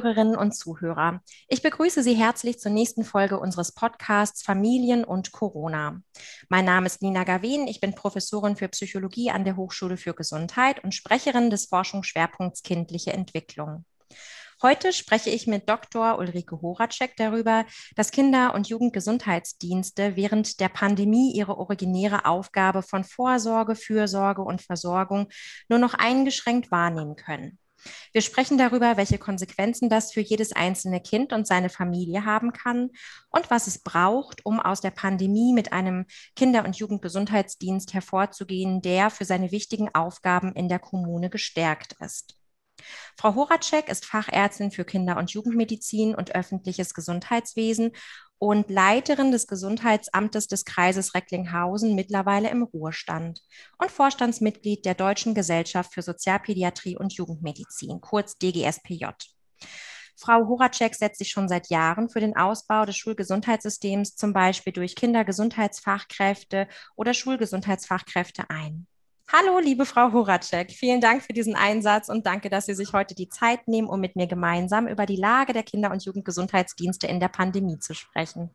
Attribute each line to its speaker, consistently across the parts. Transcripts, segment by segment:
Speaker 1: Zuhörerinnen und Zuhörer, ich begrüße Sie herzlich zur nächsten Folge unseres Podcasts Familien und Corona. Mein Name ist Nina Gavin, ich bin Professorin für Psychologie an der Hochschule für Gesundheit und Sprecherin des Forschungsschwerpunkts kindliche Entwicklung. Heute spreche ich mit Dr. Ulrike Horacek darüber, dass Kinder- und Jugendgesundheitsdienste während der Pandemie ihre originäre Aufgabe von Vorsorge, Fürsorge und Versorgung nur noch eingeschränkt wahrnehmen können. Wir sprechen darüber, welche Konsequenzen das für jedes einzelne Kind und seine Familie haben kann und was es braucht, um aus der Pandemie mit einem Kinder- und Jugendgesundheitsdienst hervorzugehen, der für seine wichtigen Aufgaben in der Kommune gestärkt ist. Frau Horacek ist Fachärztin für Kinder- und Jugendmedizin und öffentliches Gesundheitswesen und Leiterin des Gesundheitsamtes des Kreises Recklinghausen, mittlerweile im Ruhestand und Vorstandsmitglied der Deutschen Gesellschaft für Sozialpädiatrie und Jugendmedizin, kurz DGSPJ. Frau Horacek setzt sich schon seit Jahren für den Ausbau des Schulgesundheitssystems, zum Beispiel durch Kindergesundheitsfachkräfte oder Schulgesundheitsfachkräfte ein. Hallo, liebe Frau Horacek. Vielen Dank für diesen Einsatz und danke, dass Sie sich heute die Zeit nehmen, um mit mir gemeinsam über die Lage der Kinder- und Jugendgesundheitsdienste in der Pandemie zu sprechen.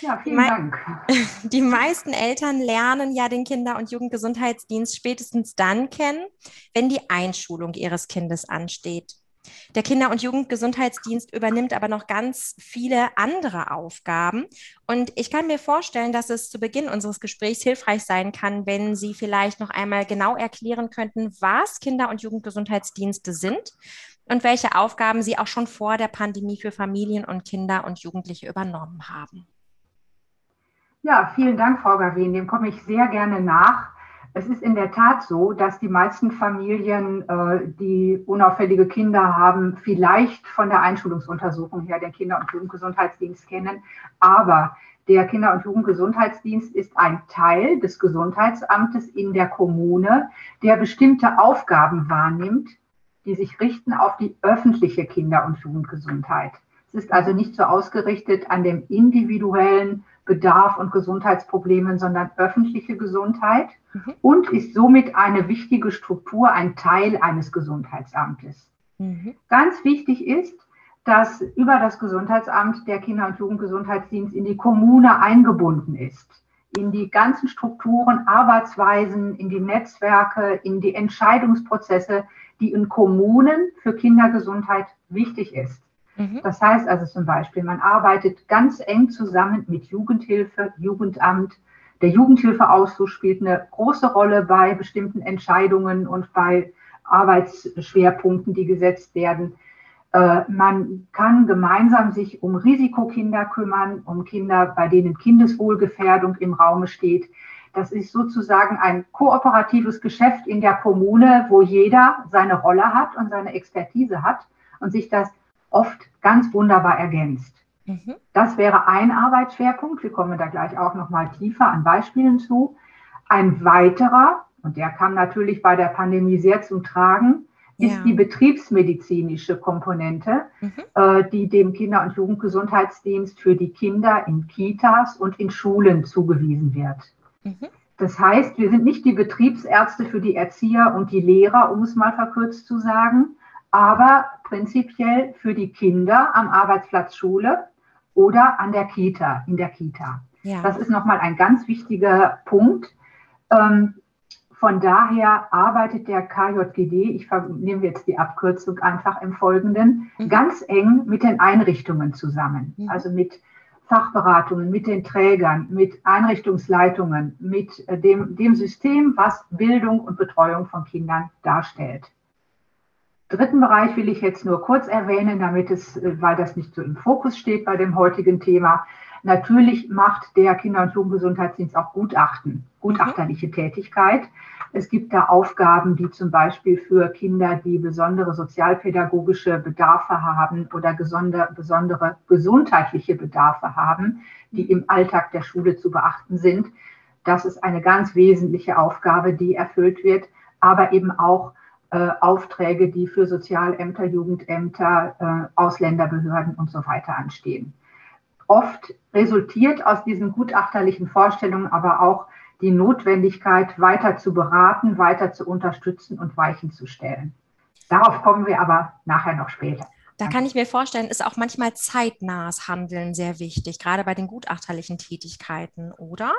Speaker 2: Ja, vielen Dank.
Speaker 1: Die meisten Eltern lernen ja den Kinder- und Jugendgesundheitsdienst spätestens dann kennen, wenn die Einschulung ihres Kindes ansteht. Der Kinder- und Jugendgesundheitsdienst übernimmt aber noch ganz viele andere Aufgaben. Und ich kann mir vorstellen, dass es zu Beginn unseres Gesprächs hilfreich sein kann, wenn Sie vielleicht noch einmal genau erklären könnten, was Kinder- und Jugendgesundheitsdienste sind und welche Aufgaben Sie auch schon vor der Pandemie für Familien und Kinder und Jugendliche übernommen haben.
Speaker 2: Ja, vielen Dank, Frau Gavin. Dem komme ich sehr gerne nach. Es ist in der Tat so, dass die meisten Familien, äh, die unauffällige Kinder haben, vielleicht von der Einschulungsuntersuchung her den Kinder- und Jugendgesundheitsdienst kennen. Aber der Kinder- und Jugendgesundheitsdienst ist ein Teil des Gesundheitsamtes in der Kommune, der bestimmte Aufgaben wahrnimmt, die sich richten auf die öffentliche Kinder- und Jugendgesundheit. Es ist also nicht so ausgerichtet an dem individuellen Bedarf und Gesundheitsproblemen, sondern öffentliche Gesundheit mhm. und ist somit eine wichtige Struktur, ein Teil eines Gesundheitsamtes. Mhm. Ganz wichtig ist, dass über das Gesundheitsamt der Kinder- und Jugendgesundheitsdienst in die Kommune eingebunden ist, in die ganzen Strukturen, Arbeitsweisen, in die Netzwerke, in die Entscheidungsprozesse, die in Kommunen für Kindergesundheit wichtig ist. Mhm. Das heißt also zum Beispiel, man arbeitet ganz eng zusammen mit Jugendhilfe, Jugendamt. Der Jugendhilfeausschuss spielt eine große Rolle bei bestimmten Entscheidungen und bei Arbeitsschwerpunkten, die gesetzt werden. Äh, man kann gemeinsam sich um Risikokinder kümmern, um Kinder, bei denen Kindeswohlgefährdung im Raume steht. Das ist sozusagen ein kooperatives Geschäft in der Kommune, wo jeder seine Rolle hat und seine Expertise hat und sich das oft ganz wunderbar ergänzt. Mhm. Das wäre ein Arbeitsschwerpunkt. Wir kommen da gleich auch noch mal tiefer an Beispielen zu. Ein weiterer, und der kam natürlich bei der Pandemie sehr zum Tragen, ist ja. die betriebsmedizinische Komponente, mhm. äh, die dem Kinder- und Jugendgesundheitsdienst für die Kinder in Kitas und in Schulen zugewiesen wird. Mhm. Das heißt, wir sind nicht die Betriebsärzte für die Erzieher und die Lehrer, um es mal verkürzt zu sagen, aber prinzipiell für die Kinder am Arbeitsplatz Schule oder an der Kita, in der Kita. Ja. Das ist nochmal ein ganz wichtiger Punkt. Ähm, von daher arbeitet der KJGD, ich nehme jetzt die Abkürzung einfach im Folgenden, mhm. ganz eng mit den Einrichtungen zusammen. Mhm. Also mit Fachberatungen, mit den Trägern, mit Einrichtungsleitungen, mit äh, dem, dem System, was Bildung und Betreuung von Kindern darstellt dritten Bereich will ich jetzt nur kurz erwähnen, damit es, äh, weil das nicht so im Fokus steht bei dem heutigen Thema. Natürlich macht der Kinder- und Jugendgesundheitsdienst auch Gutachten, gutachterliche Tätigkeit. Es gibt da Aufgaben, die zum Beispiel für Kinder, die besondere sozialpädagogische Bedarfe haben oder besondere gesundheitliche Bedarfe haben, die im Alltag der Schule zu beachten sind. Das ist eine ganz wesentliche Aufgabe, die erfüllt wird, aber eben auch äh, Aufträge, die für Sozialämter, Jugendämter, äh, Ausländerbehörden und so weiter anstehen. Oft resultiert aus diesen gutachterlichen Vorstellungen aber auch die Notwendigkeit, weiter zu beraten, weiter zu unterstützen und Weichen zu stellen. Darauf kommen wir aber nachher noch später.
Speaker 1: Da kann ich mir vorstellen, ist auch manchmal zeitnahes Handeln sehr wichtig, gerade bei den gutachterlichen Tätigkeiten, oder?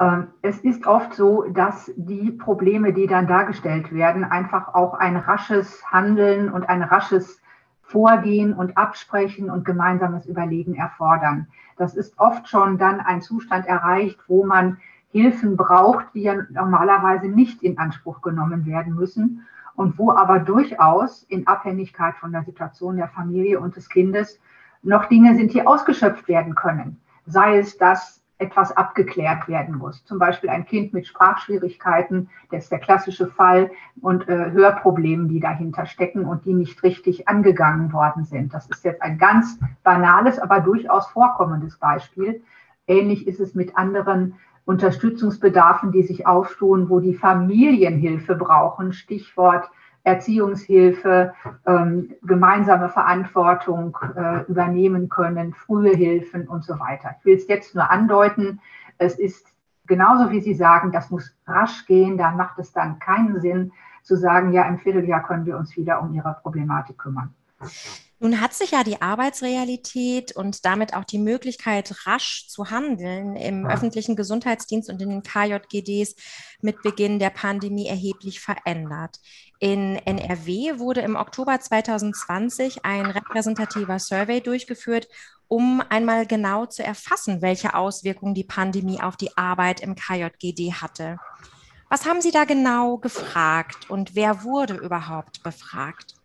Speaker 2: Ähm, es ist oft so, dass die Probleme, die dann dargestellt werden, einfach auch ein rasches Handeln und ein rasches Vorgehen und Absprechen und gemeinsames Überlegen erfordern. Das ist oft schon dann ein Zustand erreicht, wo man Hilfen braucht, die ja normalerweise nicht in Anspruch genommen werden müssen und wo aber durchaus in Abhängigkeit von der Situation der Familie und des Kindes noch Dinge sind, die ausgeschöpft werden können. Sei es, dass etwas abgeklärt werden muss. Zum Beispiel ein Kind mit Sprachschwierigkeiten, das ist der klassische Fall, und äh, Hörproblemen, die dahinter stecken und die nicht richtig angegangen worden sind. Das ist jetzt ein ganz banales, aber durchaus vorkommendes Beispiel. Ähnlich ist es mit anderen Unterstützungsbedarfen, die sich auftun, wo die Familien Hilfe brauchen. Stichwort Erziehungshilfe, ähm, gemeinsame Verantwortung äh, übernehmen können, frühe Hilfen und so weiter. Ich will es jetzt nur andeuten. Es ist genauso, wie Sie sagen, das muss rasch gehen. Da macht es dann keinen Sinn zu sagen, ja, im Vierteljahr können wir uns wieder um Ihre Problematik kümmern.
Speaker 1: Nun hat sich ja die Arbeitsrealität und damit auch die Möglichkeit, rasch zu handeln im ja. öffentlichen Gesundheitsdienst und in den KJGDs mit Beginn der Pandemie erheblich verändert. In NRW wurde im Oktober 2020 ein repräsentativer Survey durchgeführt, um einmal genau zu erfassen, welche Auswirkungen die Pandemie auf die Arbeit im KJGD hatte. Was haben Sie da genau gefragt und wer wurde überhaupt befragt?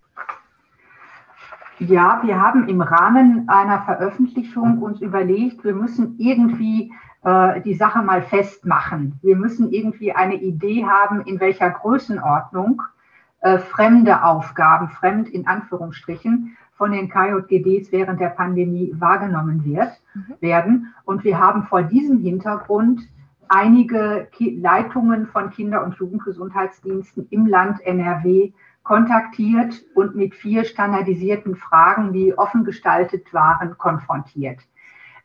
Speaker 2: Ja, wir haben im Rahmen einer Veröffentlichung uns überlegt, wir müssen irgendwie äh, die Sache mal festmachen. Wir müssen irgendwie eine Idee haben, in welcher Größenordnung äh, fremde Aufgaben, fremd in Anführungsstrichen, von den KJGDs während der Pandemie wahrgenommen wird, mhm. werden. Und wir haben vor diesem Hintergrund einige Ki Leitungen von Kinder- und Jugendgesundheitsdiensten im Land NRW kontaktiert und mit vier standardisierten Fragen, die offen gestaltet waren, konfrontiert.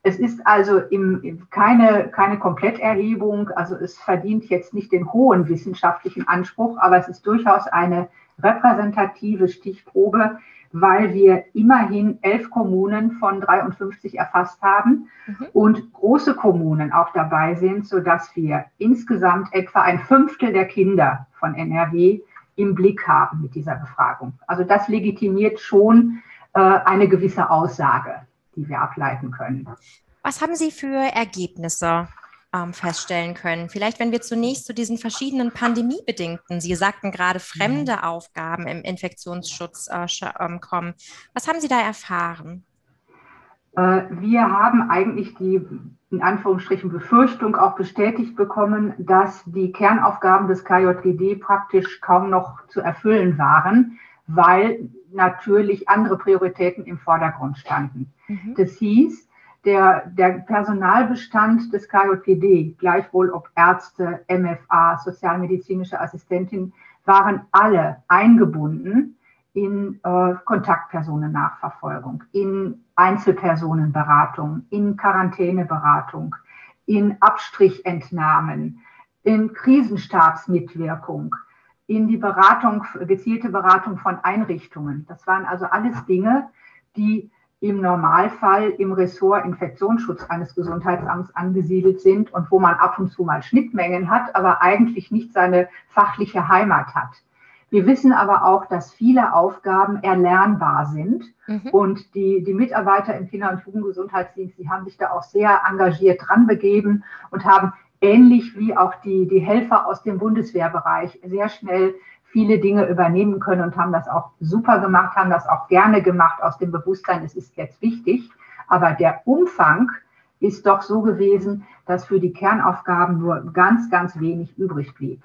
Speaker 2: Es ist also im, keine, keine Kompletterhebung, also es verdient jetzt nicht den hohen wissenschaftlichen Anspruch, aber es ist durchaus eine repräsentative Stichprobe, weil wir immerhin elf Kommunen von 53 erfasst haben mhm. und große Kommunen auch dabei sind, sodass wir insgesamt etwa ein Fünftel der Kinder von NRW im Blick haben mit dieser Befragung. Also das legitimiert schon äh, eine gewisse Aussage, die wir ableiten können.
Speaker 1: Was haben Sie für Ergebnisse ähm, feststellen können? Vielleicht, wenn wir zunächst zu diesen verschiedenen pandemiebedingten, Sie sagten gerade fremde mhm. Aufgaben im Infektionsschutz äh, ähm, kommen. Was haben Sie da erfahren?
Speaker 2: Äh, wir haben eigentlich die in Anführungsstrichen Befürchtung auch bestätigt bekommen, dass die Kernaufgaben des KJGD praktisch kaum noch zu erfüllen waren, weil natürlich andere Prioritäten im Vordergrund standen. Mhm. Das hieß, der, der Personalbestand des KJGD, gleichwohl ob Ärzte, MFA, sozialmedizinische Assistentin, waren alle eingebunden in äh, Kontaktpersonennachverfolgung, in Einzelpersonenberatung, in Quarantäneberatung, in Abstrichentnahmen, in Krisenstabsmitwirkung, in die Beratung, gezielte Beratung von Einrichtungen. Das waren also alles Dinge, die im Normalfall im Ressort Infektionsschutz eines Gesundheitsamts angesiedelt sind und wo man ab und zu mal Schnittmengen hat, aber eigentlich nicht seine fachliche Heimat hat. Wir wissen aber auch, dass viele Aufgaben erlernbar sind. Mhm. Und die, die Mitarbeiter im Kinder- und Jugendgesundheitsdienst, die haben sich da auch sehr engagiert dran begeben und haben ähnlich wie auch die, die Helfer aus dem Bundeswehrbereich sehr schnell viele Dinge übernehmen können und haben das auch super gemacht, haben das auch gerne gemacht aus dem Bewusstsein, es ist jetzt wichtig. Aber der Umfang ist doch so gewesen, dass für die Kernaufgaben nur ganz, ganz wenig übrig blieb.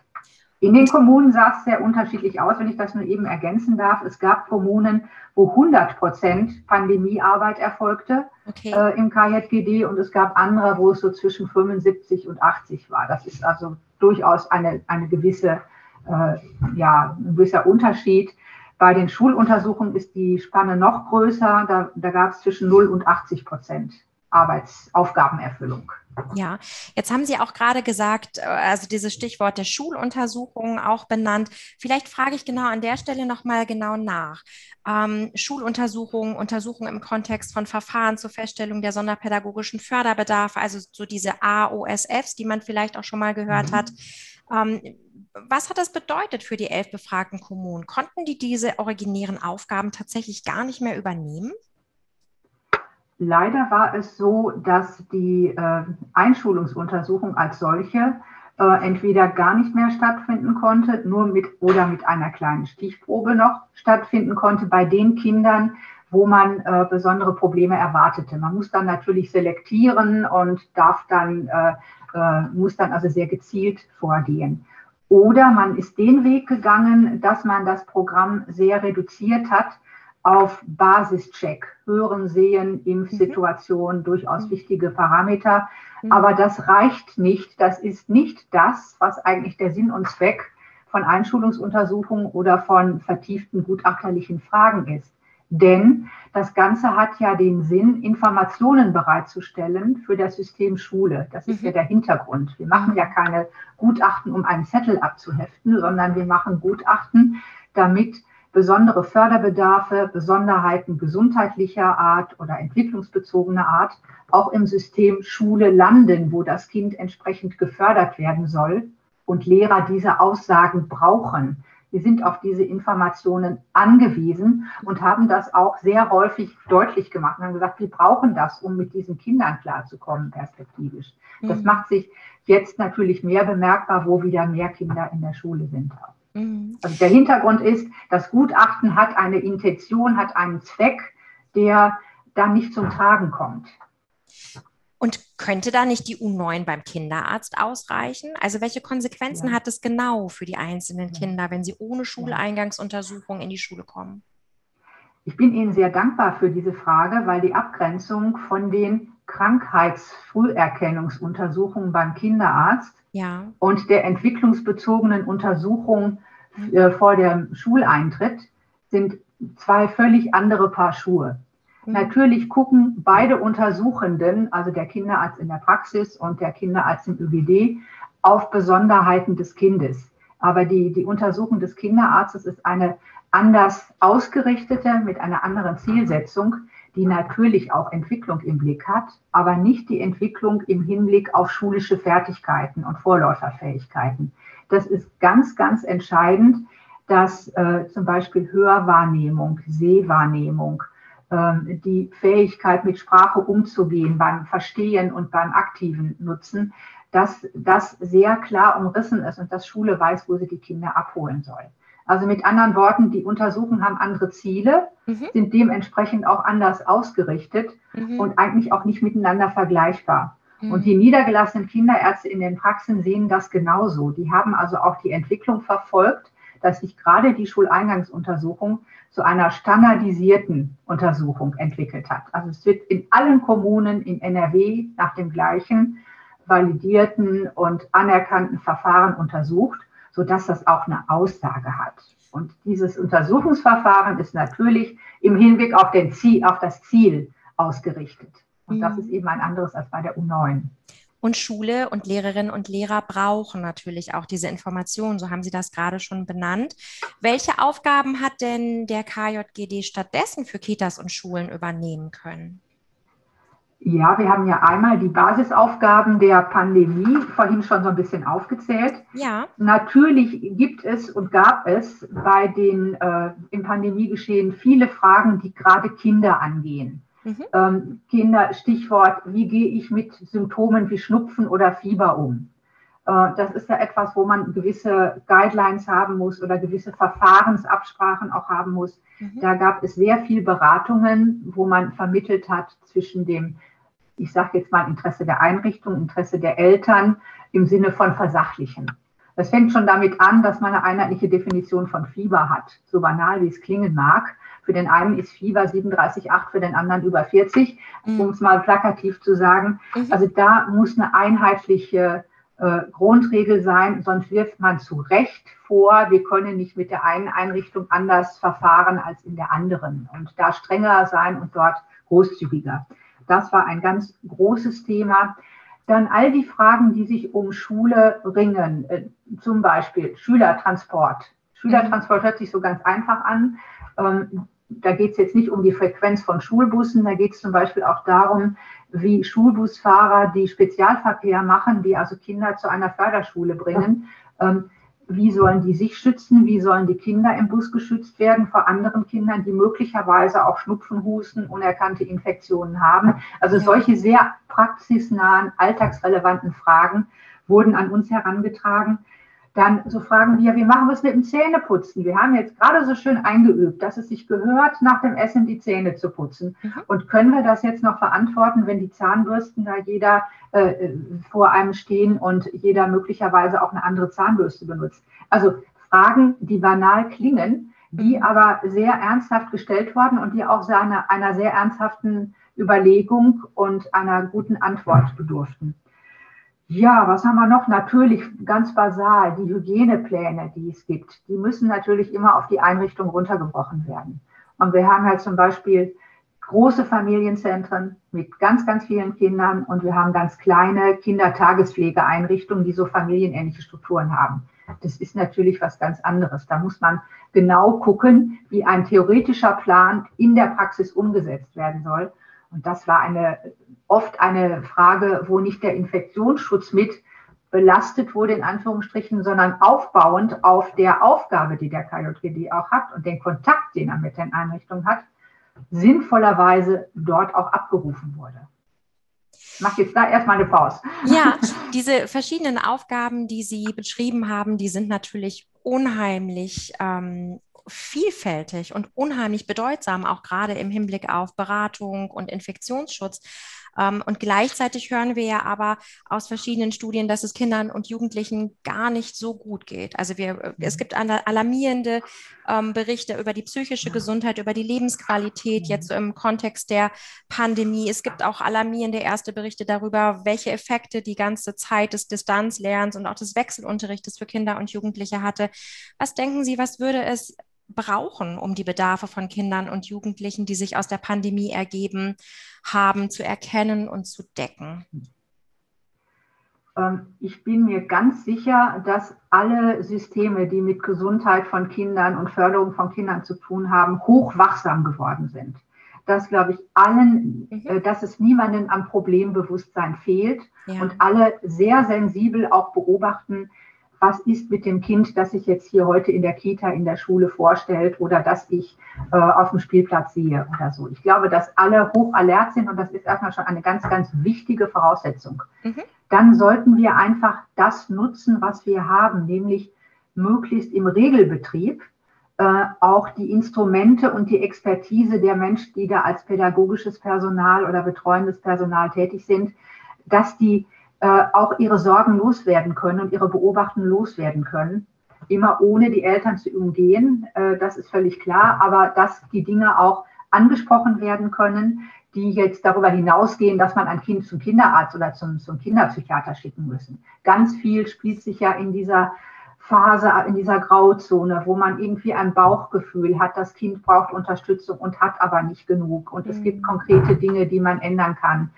Speaker 2: In den Kommunen sah es sehr unterschiedlich aus, wenn ich das nur eben ergänzen darf. Es gab Kommunen, wo 100 Prozent Pandemiearbeit erfolgte okay. äh, im KJGD und es gab andere, wo es so zwischen 75 und 80 war. Das ist also durchaus eine, eine gewisse, äh, ja, ein gewisser Unterschied. Bei den Schuluntersuchungen ist die Spanne noch größer. Da, da gab es zwischen 0 und 80 Prozent Arbeitsaufgabenerfüllung.
Speaker 1: Ja, jetzt haben Sie auch gerade gesagt, äh, also dieses Stichwort der Schuluntersuchungen auch benannt. Vielleicht frage ich genau an der Stelle nochmal genau nach. Ähm, Schuluntersuchungen, Untersuchungen im Kontext von Verfahren zur Feststellung der sonderpädagogischen Förderbedarfe, also so diese AOSFs, die man vielleicht auch schon mal gehört mhm. hat. Ähm, was hat das bedeutet für die elf befragten Kommunen? Konnten die diese originären Aufgaben tatsächlich gar nicht mehr übernehmen?
Speaker 2: Leider war es so, dass die äh, Einschulungsuntersuchung als solche äh, entweder gar nicht mehr stattfinden konnte, nur mit oder mit einer kleinen Stichprobe noch stattfinden konnte bei den Kindern, wo man äh, besondere Probleme erwartete. Man muss dann natürlich selektieren und darf dann, äh, äh, muss dann also sehr gezielt vorgehen. Oder man ist den Weg gegangen, dass man das Programm sehr reduziert hat auf Basischeck, Hören, Sehen, Impfsituation, mhm. durchaus wichtige Parameter. Mhm. Aber das reicht nicht. Das ist nicht das, was eigentlich der Sinn und Zweck von Einschulungsuntersuchungen oder von vertieften gutachterlichen Fragen ist. Denn das Ganze hat ja den Sinn, Informationen bereitzustellen für das System Schule. Das ist mhm. ja der Hintergrund. Wir machen ja keine Gutachten, um einen Zettel abzuheften, sondern wir machen Gutachten, damit besondere Förderbedarfe, Besonderheiten gesundheitlicher Art oder entwicklungsbezogener Art auch im System Schule landen, wo das Kind entsprechend gefördert werden soll und Lehrer diese Aussagen brauchen. Wir sind auf diese Informationen angewiesen und haben das auch sehr häufig deutlich gemacht und haben gesagt, wir brauchen das, um mit diesen Kindern klarzukommen, perspektivisch. Das mhm. macht sich jetzt natürlich mehr bemerkbar, wo wieder mehr Kinder in der Schule sind. Mhm. Also der Hintergrund ist, das Gutachten hat eine Intention, hat einen Zweck, der dann nicht zum Tragen kommt.
Speaker 1: Und könnte da nicht die U9 beim Kinderarzt ausreichen? Also welche Konsequenzen ja. hat es genau für die einzelnen Kinder, wenn sie ohne Schuleingangsuntersuchung in die Schule kommen?
Speaker 2: Ich bin Ihnen sehr dankbar für diese Frage, weil die Abgrenzung von den Krankheitsfrüherkennungsuntersuchungen beim Kinderarzt ja. und der entwicklungsbezogenen Untersuchung äh, vor dem Schuleintritt sind zwei völlig andere Paar Schuhe. Mhm. Natürlich gucken beide Untersuchenden, also der Kinderarzt in der Praxis und der Kinderarzt im ÖGD, auf Besonderheiten des Kindes. Aber die, die Untersuchung des Kinderarztes ist eine anders ausgerichtete, mit einer anderen Zielsetzung, die natürlich auch Entwicklung im Blick hat, aber nicht die Entwicklung im Hinblick auf schulische Fertigkeiten und Vorläuferfähigkeiten. Das ist ganz, ganz entscheidend, dass äh, zum Beispiel Hörwahrnehmung, Sehwahrnehmung, äh, die Fähigkeit mit Sprache umzugehen beim Verstehen und beim aktiven Nutzen, dass das sehr klar umrissen ist und dass Schule weiß, wo sie die Kinder abholen soll. Also mit anderen Worten, die Untersuchungen haben andere Ziele, mhm. sind dementsprechend auch anders ausgerichtet mhm. und eigentlich auch nicht miteinander vergleichbar. Mhm. Und die niedergelassenen Kinderärzte in den Praxen sehen das genauso. Die haben also auch die Entwicklung verfolgt, dass sich gerade die Schuleingangsuntersuchung zu einer standardisierten Untersuchung entwickelt hat. Also es wird in allen Kommunen in NRW nach dem gleichen validierten und anerkannten Verfahren untersucht sodass das auch eine Aussage hat. Und dieses Untersuchungsverfahren ist natürlich im Hinblick auf, den Ziel, auf das Ziel ausgerichtet. Und das mhm. ist eben ein anderes als bei der U9.
Speaker 1: Und Schule und Lehrerinnen und Lehrer brauchen natürlich auch diese Informationen. So haben Sie das gerade schon benannt. Welche Aufgaben hat denn der KJGD stattdessen für Kitas und Schulen übernehmen können?
Speaker 2: Ja, wir haben ja einmal die Basisaufgaben der Pandemie vorhin schon so ein bisschen aufgezählt. Ja. Natürlich gibt es und gab es bei den äh, im Pandemiegeschehen viele Fragen, die gerade Kinder angehen. Mhm. Ähm, Kinder, Stichwort, wie gehe ich mit Symptomen wie Schnupfen oder Fieber um? Äh, das ist ja etwas, wo man gewisse Guidelines haben muss oder gewisse Verfahrensabsprachen auch haben muss. Mhm. Da gab es sehr viel Beratungen, wo man vermittelt hat zwischen dem ich sage jetzt mal Interesse der Einrichtung, Interesse der Eltern im Sinne von versachlichen. Das fängt schon damit an, dass man eine einheitliche Definition von Fieber hat. So banal, wie es klingen mag. Für den einen ist Fieber 37,8, für den anderen über 40, mhm. um es mal plakativ zu sagen. Mhm. Also da muss eine einheitliche äh, Grundregel sein, sonst wirft man zu Recht vor, wir können nicht mit der einen Einrichtung anders verfahren als in der anderen und da strenger sein und dort großzügiger. Das war ein ganz großes Thema. Dann all die Fragen, die sich um Schule ringen, äh, zum Beispiel Schülertransport. Schülertransport hört sich so ganz einfach an. Ähm, da geht es jetzt nicht um die Frequenz von Schulbussen, da geht es zum Beispiel auch darum, wie Schulbusfahrer, die Spezialverkehr machen, die also Kinder zu einer Förderschule bringen, ähm, wie sollen die sich schützen, wie sollen die Kinder im Bus geschützt werden vor anderen Kindern, die möglicherweise auch Schnupfen, Husten, unerkannte Infektionen haben. Also solche sehr praxisnahen, alltagsrelevanten Fragen wurden an uns herangetragen. Dann so fragen wir, wie machen wir es mit dem Zähneputzen? Wir haben jetzt gerade so schön eingeübt, dass es sich gehört, nach dem Essen die Zähne zu putzen. Mhm. Und können wir das jetzt noch verantworten, wenn die Zahnbürsten da jeder äh, vor einem stehen und jeder möglicherweise auch eine andere Zahnbürste benutzt? Also Fragen, die banal klingen, die mhm. aber sehr ernsthaft gestellt worden und die auch seine, einer sehr ernsthaften Überlegung und einer guten Antwort bedurften. Ja, was haben wir noch? Natürlich ganz basal, die Hygienepläne, die es gibt, die müssen natürlich immer auf die Einrichtung runtergebrochen werden. Und wir haben halt zum Beispiel große Familienzentren mit ganz, ganz vielen Kindern und wir haben ganz kleine Kindertagespflegeeinrichtungen, die so familienähnliche Strukturen haben. Das ist natürlich was ganz anderes. Da muss man genau gucken, wie ein theoretischer Plan in der Praxis umgesetzt werden soll. Und das war eine, oft eine Frage, wo nicht der Infektionsschutz mit belastet wurde, in Anführungsstrichen, sondern aufbauend auf der Aufgabe, die der KJGD auch hat und den Kontakt, den er mit den Einrichtungen hat, sinnvollerweise dort auch abgerufen wurde. Ich mache jetzt da erstmal eine Pause.
Speaker 1: Ja, diese verschiedenen Aufgaben, die Sie beschrieben haben, die sind natürlich unheimlich ähm, vielfältig und unheimlich bedeutsam, auch gerade im Hinblick auf Beratung und Infektionsschutz. Ähm, und gleichzeitig hören wir ja aber aus verschiedenen Studien, dass es Kindern und Jugendlichen gar nicht so gut geht. Also wir, äh, es mhm. gibt alarmierende ähm, Berichte über die psychische Gesundheit, über die Lebensqualität jetzt so im Kontext der Pandemie. Es gibt auch alarmierende erste Berichte darüber, welche Effekte die ganze Zeit des Distanzlernens und auch des Wechselunterrichtes für Kinder und Jugendliche hatte. Was denken Sie, was würde es brauchen, um die Bedarfe von Kindern und Jugendlichen, die sich aus der Pandemie ergeben haben, zu erkennen und zu decken?
Speaker 2: Ähm, ich bin mir ganz sicher, dass alle Systeme, die mit Gesundheit von Kindern und Förderung von Kindern zu tun haben, hochwachsam geworden sind. Dass, glaube ich, allen, mhm. Äh, dass es niemanden am Problembewusstsein fehlt ja. und alle sehr sensibel auch beobachten, was ist mit dem Kind, das sich jetzt hier heute in der Kita, in der Schule vorstellt oder das ich äh, auf dem Spielplatz sehe oder so. Ich glaube, dass alle hoch alert sind und das ist erstmal schon eine ganz, ganz wichtige Voraussetzung. Mhm. Dann sollten wir einfach das nutzen, was wir haben, nämlich möglichst im Regelbetrieb äh, auch die Instrumente und die Expertise der Menschen, die da als pädagogisches Personal oder betreuendes Personal tätig sind, dass die äh, auch ihre Sorgen loswerden können und ihre Beobachten loswerden können. Immer ohne die Eltern zu umgehen, äh, das ist völlig klar, aber dass die Dinge auch angesprochen werden können, die jetzt darüber hinausgehen, dass man ein Kind zum Kinderarzt oder zum, zum Kinderpsychiater schicken müssen. Ganz viel spielt sich ja in dieser Phase, in dieser Grauzone, wo man irgendwie ein Bauchgefühl hat, das Kind braucht Unterstützung und hat aber nicht genug. Und es gibt mhm. konkrete Dinge, die man ändern kann.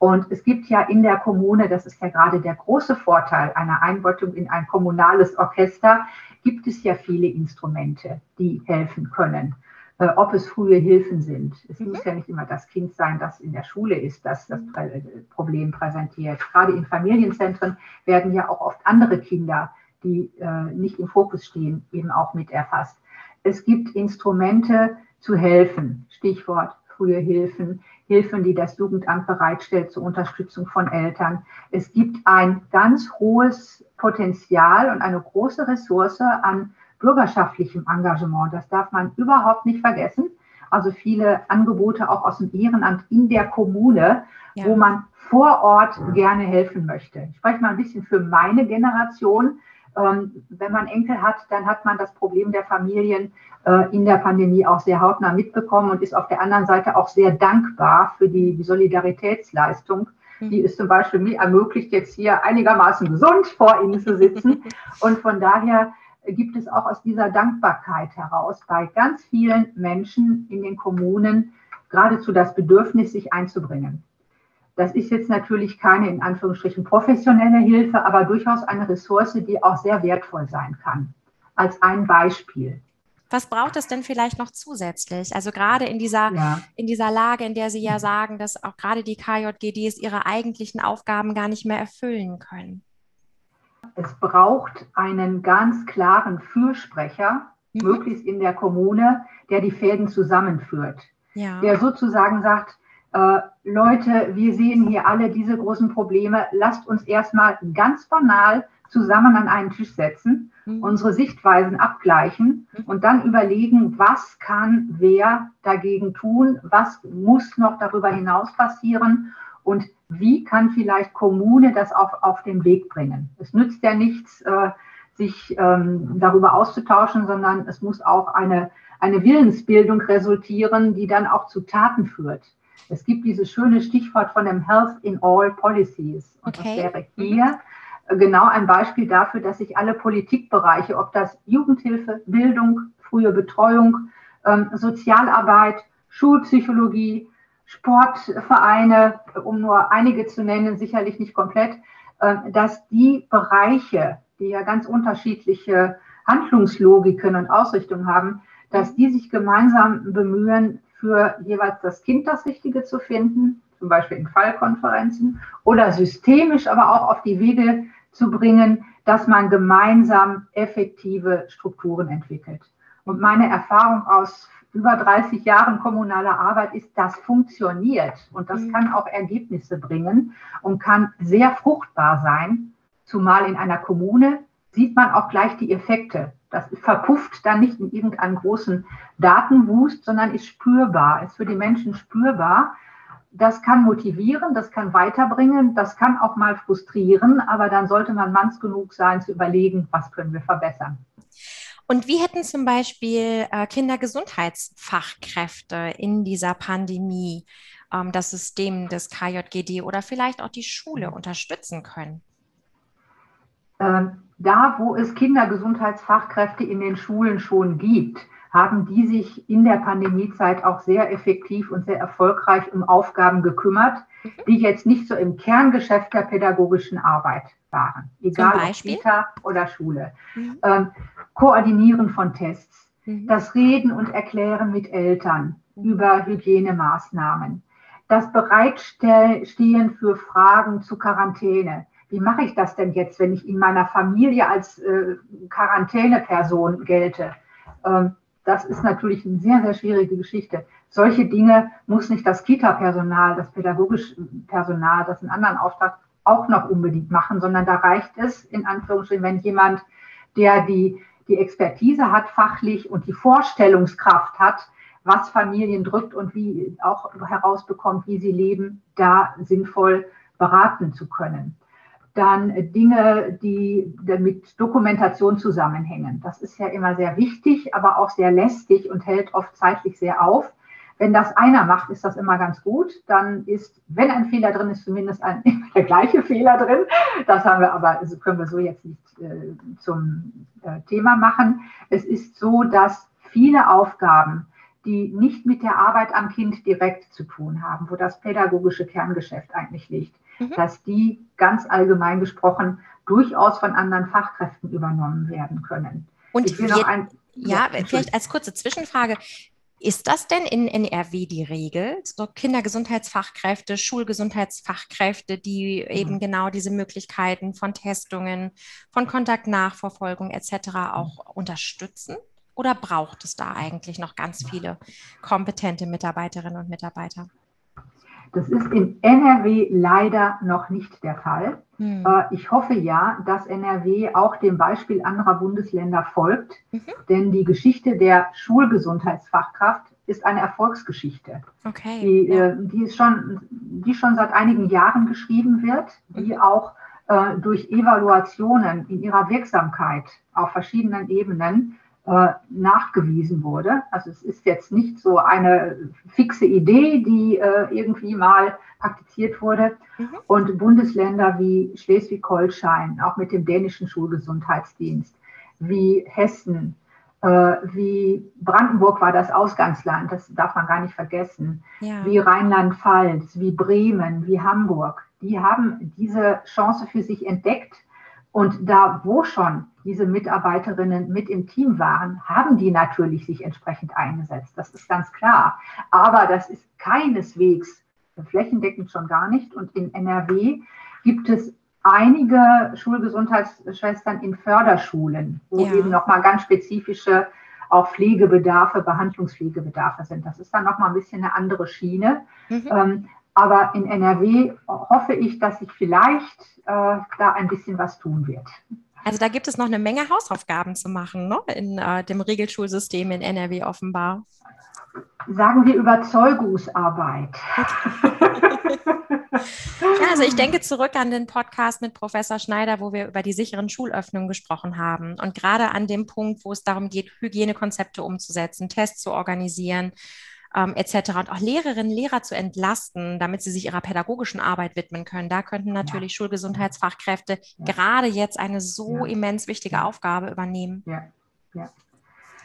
Speaker 2: Und es gibt ja in der Kommune, das ist ja gerade der große Vorteil einer Einbettung in ein kommunales Orchester, gibt es ja viele Instrumente, die helfen können. Äh, ob es frühe Hilfen sind. Es mhm. muss ja nicht immer das Kind sein, das in der Schule ist, das das äh, Problem präsentiert. Gerade in Familienzentren werden ja auch oft andere Kinder, die äh, nicht im Fokus stehen, eben auch mit erfasst. Es gibt Instrumente zu helfen. Stichwort frühe Hilfen. Hilfen, die das Jugendamt bereitstellt zur Unterstützung von Eltern. Es gibt ein ganz hohes Potenzial und eine große Ressource an bürgerschaftlichem Engagement. Das darf man überhaupt nicht vergessen. Also viele Angebote auch aus dem Ehrenamt in der Kommune, ja. wo man vor Ort gerne helfen möchte. Ich spreche mal ein bisschen für meine Generation. Ähm, wenn man Enkel hat, dann hat man das Problem der Familien äh, in der Pandemie auch sehr hautnah mitbekommen und ist auf der anderen Seite auch sehr dankbar für die Solidaritätsleistung, die mhm. es zum Beispiel mir ermöglicht, jetzt hier einigermaßen gesund vor Ihnen zu sitzen. Und von daher gibt es auch aus dieser Dankbarkeit heraus bei ganz vielen Menschen in den Kommunen geradezu das Bedürfnis, sich einzubringen. Das ist jetzt natürlich keine in Anführungsstrichen professionelle Hilfe, aber durchaus eine Ressource, die auch sehr wertvoll sein kann. Als ein Beispiel.
Speaker 1: Was braucht es denn vielleicht noch zusätzlich? Also gerade in dieser, ja. in dieser Lage, in der Sie ja sagen, dass auch gerade die KJGDs ihre eigentlichen Aufgaben gar nicht mehr erfüllen können.
Speaker 2: Es braucht einen ganz klaren Fürsprecher, mhm. möglichst in der Kommune, der die Fäden zusammenführt. Ja. Der sozusagen sagt, Leute, wir sehen hier alle diese großen Probleme, lasst uns erstmal ganz banal zusammen an einen Tisch setzen, mhm. unsere Sichtweisen abgleichen mhm. und dann überlegen, was kann wer dagegen tun, was muss noch darüber hinaus passieren und wie kann vielleicht Kommune das auf, auf den Weg bringen. Es nützt ja nichts, äh, sich ähm, darüber auszutauschen, sondern es muss auch eine, eine Willensbildung resultieren, die dann auch zu Taten führt. Es gibt dieses schöne Stichwort von dem Health in All Policies. Und okay. das wäre hier genau ein Beispiel dafür, dass sich alle Politikbereiche, ob das Jugendhilfe, Bildung, frühe Betreuung, ähm, Sozialarbeit, Schulpsychologie, Sportvereine, um nur einige zu nennen, sicherlich nicht komplett, äh, dass die Bereiche, die ja ganz unterschiedliche Handlungslogiken und Ausrichtungen haben, dass die sich gemeinsam bemühen, für jeweils das Kind das Richtige zu finden, zum Beispiel in Fallkonferenzen, oder systemisch aber auch auf die Wege zu bringen, dass man gemeinsam effektive Strukturen entwickelt. Und meine Erfahrung aus über 30 Jahren kommunaler Arbeit ist, das funktioniert und das mhm. kann auch Ergebnisse bringen und kann sehr fruchtbar sein. Zumal in einer Kommune sieht man auch gleich die Effekte. Das verpufft dann nicht in irgendeinem großen Datenwust, sondern ist spürbar, ist für die Menschen spürbar das kann motivieren, das kann weiterbringen, das kann auch mal frustrieren, aber dann sollte man manns genug sein zu überlegen, was können wir verbessern.
Speaker 1: Und wie hätten zum Beispiel äh, Kindergesundheitsfachkräfte in dieser Pandemie ähm, das System des KJGD oder vielleicht auch die Schule unterstützen können?
Speaker 2: Ähm, da, wo es Kindergesundheitsfachkräfte in den Schulen schon gibt, haben die sich in der Pandemiezeit auch sehr effektiv und sehr erfolgreich um Aufgaben gekümmert, mhm. die jetzt nicht so im Kerngeschäft der pädagogischen Arbeit waren, egal ob Kita oder Schule. Mhm. Ähm, Koordinieren von Tests, mhm. das Reden und Erklären mit Eltern mhm. über Hygienemaßnahmen, das Bereitstehen für Fragen zu Quarantäne. Wie mache ich das denn jetzt, wenn ich in meiner Familie als äh, Quarantäneperson gelte? Ähm, das ist natürlich eine sehr, sehr schwierige Geschichte. Solche Dinge muss nicht das Kita-Personal, das pädagogische Personal, das einen anderen Auftrag auch noch unbedingt machen, sondern da reicht es, in Anführungsstrichen, wenn jemand, der die, die Expertise hat fachlich und die Vorstellungskraft hat, was Familien drückt und wie auch herausbekommt, wie sie leben, da sinnvoll beraten zu können dann Dinge, die mit Dokumentation zusammenhängen. Das ist ja immer sehr wichtig, aber auch sehr lästig und hält oft zeitlich sehr auf. Wenn das einer macht, ist das immer ganz gut. Dann ist, wenn ein Fehler drin ist, zumindest ein, der gleiche Fehler drin. Das haben wir aber, also können wir so jetzt nicht äh, zum äh, Thema machen. Es ist so, dass viele Aufgaben, die nicht mit der Arbeit am Kind direkt zu tun haben, wo das pädagogische Kerngeschäft eigentlich liegt, mhm. dass die ganz allgemein gesprochen durchaus von anderen Fachkräften übernommen werden können.
Speaker 1: Und je, ein, ja, ja vielleicht als kurze Zwischenfrage. Ist das denn in NRW die Regel? So Kindergesundheitsfachkräfte, Schulgesundheitsfachkräfte, die mhm. eben genau diese Möglichkeiten von Testungen, von Kontaktnachverfolgung etc. auch unterstützen? Oder braucht es da eigentlich noch ganz viele kompetente Mitarbeiterinnen und Mitarbeiter?
Speaker 2: Das ist in NRW leider noch nicht der Fall. Hm. Äh, ich hoffe ja, dass NRW auch dem Beispiel anderer Bundesländer folgt, mhm. denn die Geschichte der Schulgesundheitsfachkraft ist eine Erfolgsgeschichte, okay, die, ja. Äh, die, ist schon, die schon seit einigen Jahren geschrieben wird, die mhm. auch äh, durch Evaluationen in ihrer Wirksamkeit auf verschiedenen Ebenen äh, nachgewiesen wurde. Also es ist jetzt nicht so eine fixe Idee, die äh, irgendwie mal praktiziert wurde. Mhm. Und Bundesländer wie Schleswig-Holstein, auch mit dem dänischen Schulgesundheitsdienst, wie Hessen, äh, wie Brandenburg war das Ausgangsland, das darf man gar nicht vergessen, ja. wie Rheinland-Pfalz, wie Bremen, wie Hamburg. Die haben diese Chance für sich entdeckt. Und da, wo schon diese Mitarbeiterinnen mit im Team waren, haben die natürlich sich entsprechend eingesetzt. Das ist ganz klar. Aber das ist keineswegs flächendeckend schon gar nicht. Und in NRW gibt es einige Schulgesundheitsschwestern in Förderschulen, wo ja. eben nochmal ganz spezifische auch Pflegebedarfe, Behandlungspflegebedarfe sind. Das ist dann nochmal ein bisschen eine andere Schiene. Mhm. Ähm, aber in NRW hoffe ich, dass sich vielleicht äh, da ein bisschen was tun wird.
Speaker 1: Also da gibt es noch eine Menge Hausaufgaben zu machen ne? in äh, dem Regelschulsystem in NRW offenbar.
Speaker 2: Sagen wir Überzeugungsarbeit.
Speaker 1: ja, also ich denke zurück an den Podcast mit Professor Schneider, wo wir über die sicheren Schulöffnungen gesprochen haben. Und gerade an dem Punkt, wo es darum geht, Hygienekonzepte umzusetzen, Tests zu organisieren, ähm, etc. Und auch Lehrerinnen, Lehrer zu entlasten, damit sie sich ihrer pädagogischen Arbeit widmen können. Da könnten natürlich ja. Schulgesundheitsfachkräfte ja. gerade jetzt eine so ja. immens wichtige Aufgabe übernehmen.
Speaker 2: Ja, ja.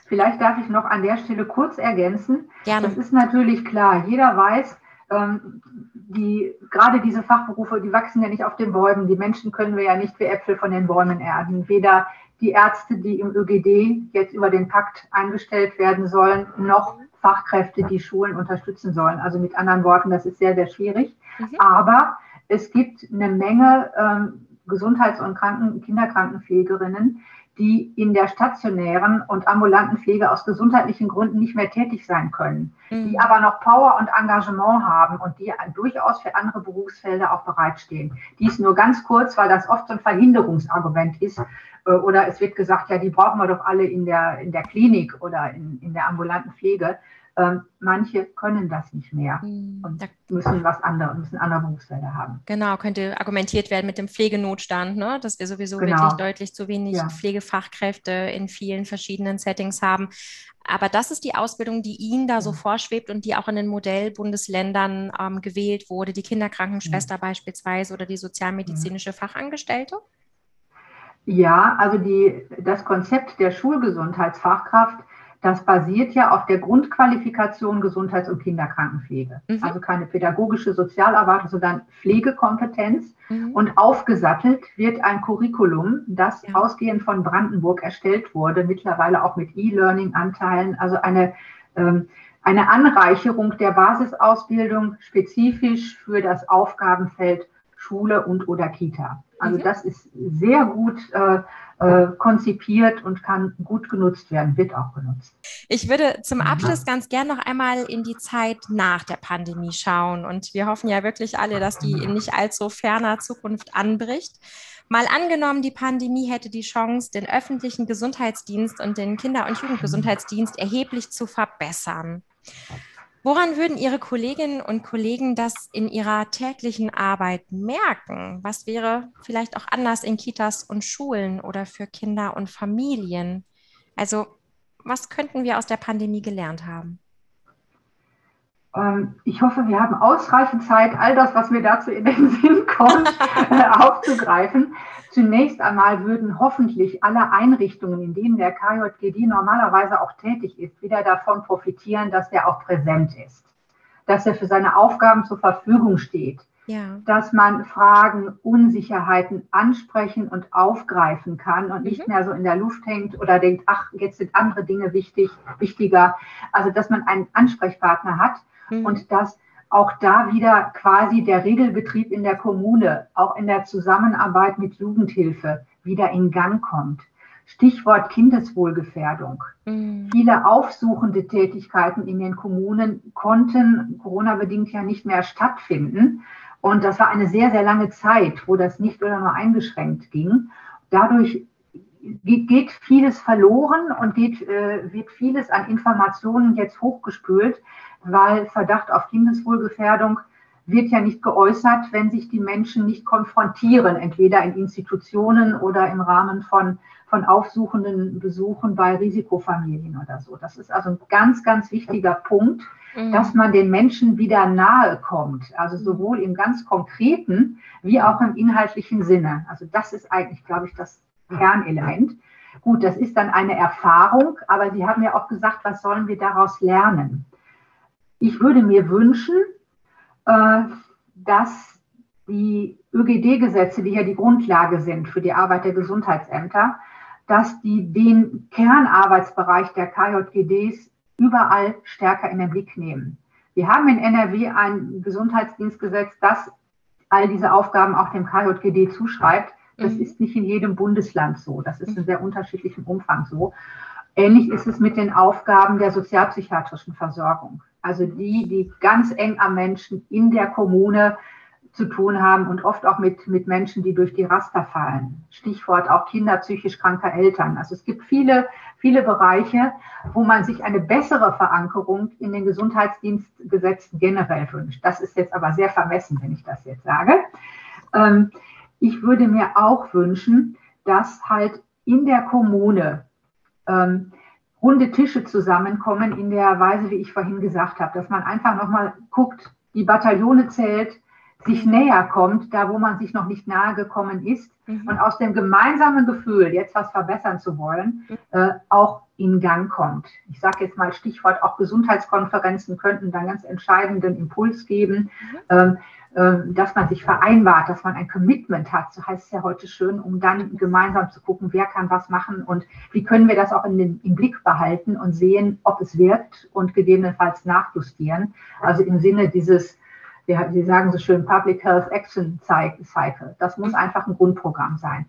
Speaker 2: Vielleicht darf ich noch an der Stelle kurz ergänzen. Gerne. Das ist natürlich klar. Jeder weiß, ähm, die, gerade diese Fachberufe, die wachsen ja nicht auf den Bäumen. Die Menschen können wir ja nicht wie Äpfel von den Bäumen ernten. Weder die Ärzte, die im ÖGD jetzt über den Pakt eingestellt werden sollen, noch Fachkräfte, die Schulen unterstützen sollen. Also mit anderen Worten, das ist sehr, sehr schwierig. Mhm. Aber es gibt eine Menge ähm, Gesundheits- und Kranken Kinderkrankenpflegerinnen, die in der stationären und ambulanten Pflege aus gesundheitlichen Gründen nicht mehr tätig sein können, mhm. die aber noch Power und Engagement haben und die durchaus für andere Berufsfelder auch bereitstehen. Dies nur ganz kurz, weil das oft so ein Verhinderungsargument ist. Äh, oder es wird gesagt, ja, die brauchen wir doch alle in der, in der Klinik oder in, in der ambulanten Pflege. Ähm, manche können das nicht mehr hm, und müssen was anderes, müssen andere Berufsfelder haben.
Speaker 1: Genau, könnte argumentiert werden mit dem Pflegenotstand, ne? dass wir sowieso genau. wirklich deutlich zu wenig ja. Pflegefachkräfte in vielen verschiedenen Settings haben. Aber das ist die Ausbildung, die Ihnen da ja. so vorschwebt und die auch in den Modellbundesländern ähm, gewählt wurde, die Kinderkrankenschwester ja. beispielsweise oder die sozialmedizinische Fachangestellte?
Speaker 2: Ja, also die, das Konzept der Schulgesundheitsfachkraft das basiert ja auf der Grundqualifikation Gesundheits- und Kinderkrankenpflege. Mhm. Also keine pädagogische Sozialarbeit, sondern Pflegekompetenz. Mhm. Und aufgesattelt wird ein Curriculum, das ja. ausgehend von Brandenburg erstellt wurde, mittlerweile auch mit E-Learning-Anteilen, also eine, ähm, eine Anreicherung der Basisausbildung spezifisch für das Aufgabenfeld Schule und oder Kita. Also mhm. das ist sehr gut äh, äh, konzipiert und kann gut genutzt werden, wird auch genutzt.
Speaker 1: Ich würde zum Abschluss ganz gern noch einmal in die Zeit nach der Pandemie schauen. Und wir hoffen ja wirklich alle, dass die in nicht allzu ferner Zukunft anbricht. Mal angenommen, die Pandemie hätte die Chance, den öffentlichen Gesundheitsdienst und den Kinder- und Jugendgesundheitsdienst erheblich zu verbessern. Woran würden Ihre Kolleginnen und Kollegen das in ihrer täglichen Arbeit merken? Was wäre vielleicht auch anders in Kitas und Schulen oder für Kinder und Familien? Also, was könnten wir aus der Pandemie gelernt haben?
Speaker 2: Ähm, ich hoffe, wir haben ausreichend Zeit, all das, was mir dazu in den Sinn kommt, äh, aufzugreifen. Zunächst einmal würden hoffentlich alle Einrichtungen, in denen der KJGD normalerweise auch tätig ist, wieder davon profitieren, dass er auch präsent ist, dass er für seine Aufgaben zur Verfügung steht, ja. dass man Fragen, Unsicherheiten ansprechen und aufgreifen kann und mhm. nicht mehr so in der Luft hängt oder denkt, ach, jetzt sind andere Dinge wichtig, wichtiger. Also, dass man einen Ansprechpartner hat mhm. und dass auch da wieder quasi der Regelbetrieb in der Kommune, auch in der Zusammenarbeit mit Jugendhilfe wieder in Gang kommt. Stichwort Kindeswohlgefährdung. Mhm. Viele aufsuchende Tätigkeiten in den Kommunen konnten Corona-bedingt ja nicht mehr stattfinden. Und das war eine sehr, sehr lange Zeit, wo das nicht oder nur eingeschränkt ging. Dadurch geht vieles verloren und geht, äh, wird vieles an Informationen jetzt hochgespült, weil Verdacht auf Kindeswohlgefährdung wird ja nicht geäußert, wenn sich die Menschen nicht konfrontieren, entweder in Institutionen oder im Rahmen von, von aufsuchenden Besuchen bei Risikofamilien oder so. Das ist also ein ganz, ganz wichtiger Punkt, mhm. dass man den Menschen wieder nahe kommt, also sowohl im ganz konkreten wie auch im inhaltlichen Sinne. Also das ist eigentlich, glaube ich, das Kernelement. Gut, das ist dann eine Erfahrung, aber Sie haben ja auch gesagt, was sollen wir daraus lernen? Ich würde mir wünschen, äh, dass die ÖGD-Gesetze, die ja die Grundlage sind für die Arbeit der Gesundheitsämter, dass die den Kernarbeitsbereich der KJGDs überall stärker in den Blick nehmen. Wir haben in NRW ein Gesundheitsdienstgesetz, das all diese Aufgaben auch dem KJGD zuschreibt. Das mhm. ist nicht in jedem Bundesland so. Das ist in sehr unterschiedlichem Umfang so. Ähnlich ist es mit den Aufgaben der sozialpsychiatrischen Versorgung. Also die, die ganz eng am Menschen in der Kommune zu tun haben und oft auch mit, mit Menschen, die durch die Raster fallen. Stichwort auch Kinder psychisch kranker Eltern. Also es gibt viele, viele Bereiche, wo man sich eine bessere Verankerung in den Gesundheitsdienstgesetzen generell wünscht. Das ist jetzt aber sehr vermessen, wenn ich das jetzt sage. Ähm, ich würde mir auch wünschen, dass halt in der Kommune ähm, runde Tische zusammenkommen in der Weise, wie ich vorhin gesagt habe, dass man einfach nochmal guckt, die Bataillone zählt, sich näher kommt, da wo man sich noch nicht nahe gekommen ist mhm. und aus dem gemeinsamen Gefühl, jetzt was verbessern zu wollen, mhm. äh, auch in Gang kommt. Ich sage jetzt mal Stichwort, auch Gesundheitskonferenzen könnten dann ganz entscheidenden Impuls geben, mhm. ähm, äh, dass man sich vereinbart, dass man ein Commitment hat, so heißt es ja heute schön, um dann gemeinsam zu gucken, wer kann was machen und wie können wir das auch in den, im Blick behalten und sehen, ob es wirkt und gegebenenfalls nachjustieren. Also im Sinne dieses wir, Sie sagen so schön Public Health Action Cycle. Das muss mhm. einfach ein Grundprogramm sein.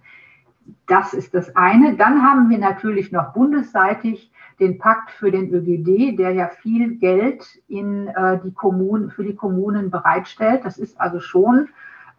Speaker 2: Das ist das eine. Dann haben wir natürlich noch bundesseitig den Pakt für den ÖGD, der ja viel Geld in äh, die Kommunen, für die Kommunen bereitstellt. Das ist also schon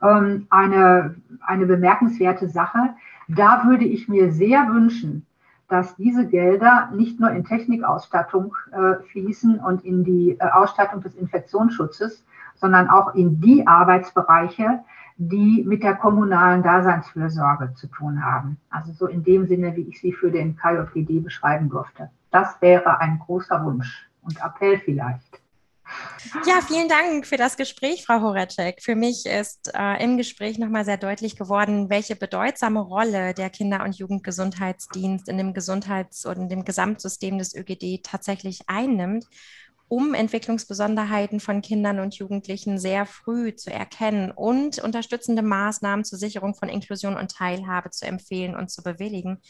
Speaker 2: ähm, eine, eine bemerkenswerte Sache. Da würde ich mir sehr wünschen, dass diese Gelder nicht nur in Technikausstattung äh, fließen und in die äh, Ausstattung des Infektionsschutzes, sondern auch in die Arbeitsbereiche, die mit der kommunalen Daseinsfürsorge zu tun haben. Also so in dem Sinne, wie ich sie für den KJGD beschreiben durfte. Das wäre ein großer Wunsch und Appell vielleicht.
Speaker 1: Ja, vielen Dank für das Gespräch, Frau Horacek. Für mich ist äh, im Gespräch nochmal sehr deutlich geworden, welche bedeutsame Rolle der Kinder- und Jugendgesundheitsdienst in dem Gesundheits- und dem Gesamtsystem des ÖGD tatsächlich einnimmt um Entwicklungsbesonderheiten von Kindern und Jugendlichen sehr früh zu erkennen und unterstützende Maßnahmen zur Sicherung von Inklusion und Teilhabe zu empfehlen und zu bewilligen.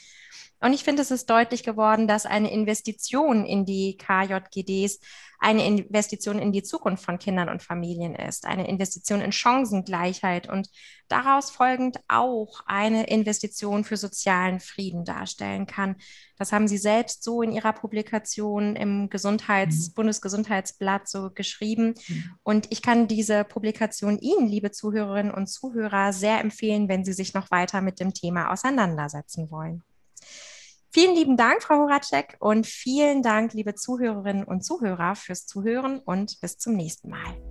Speaker 1: Und ich finde, es ist deutlich geworden, dass eine Investition in die KJGDs eine Investition in die Zukunft von Kindern und Familien ist, eine Investition in Chancengleichheit und daraus folgend auch eine Investition für sozialen Frieden darstellen kann. Das haben Sie selbst so in Ihrer Publikation im Gesundheits-, mhm. Bundesgesundheitsblatt so geschrieben. Mhm. Und ich kann diese Publikation Ihnen, liebe Zuhörerinnen und Zuhörer, sehr empfehlen, wenn Sie sich noch weiter mit dem Thema auseinandersetzen wollen. Vielen lieben Dank, Frau Horacek, und vielen Dank, liebe Zuhörerinnen und Zuhörer, fürs Zuhören und bis zum nächsten Mal.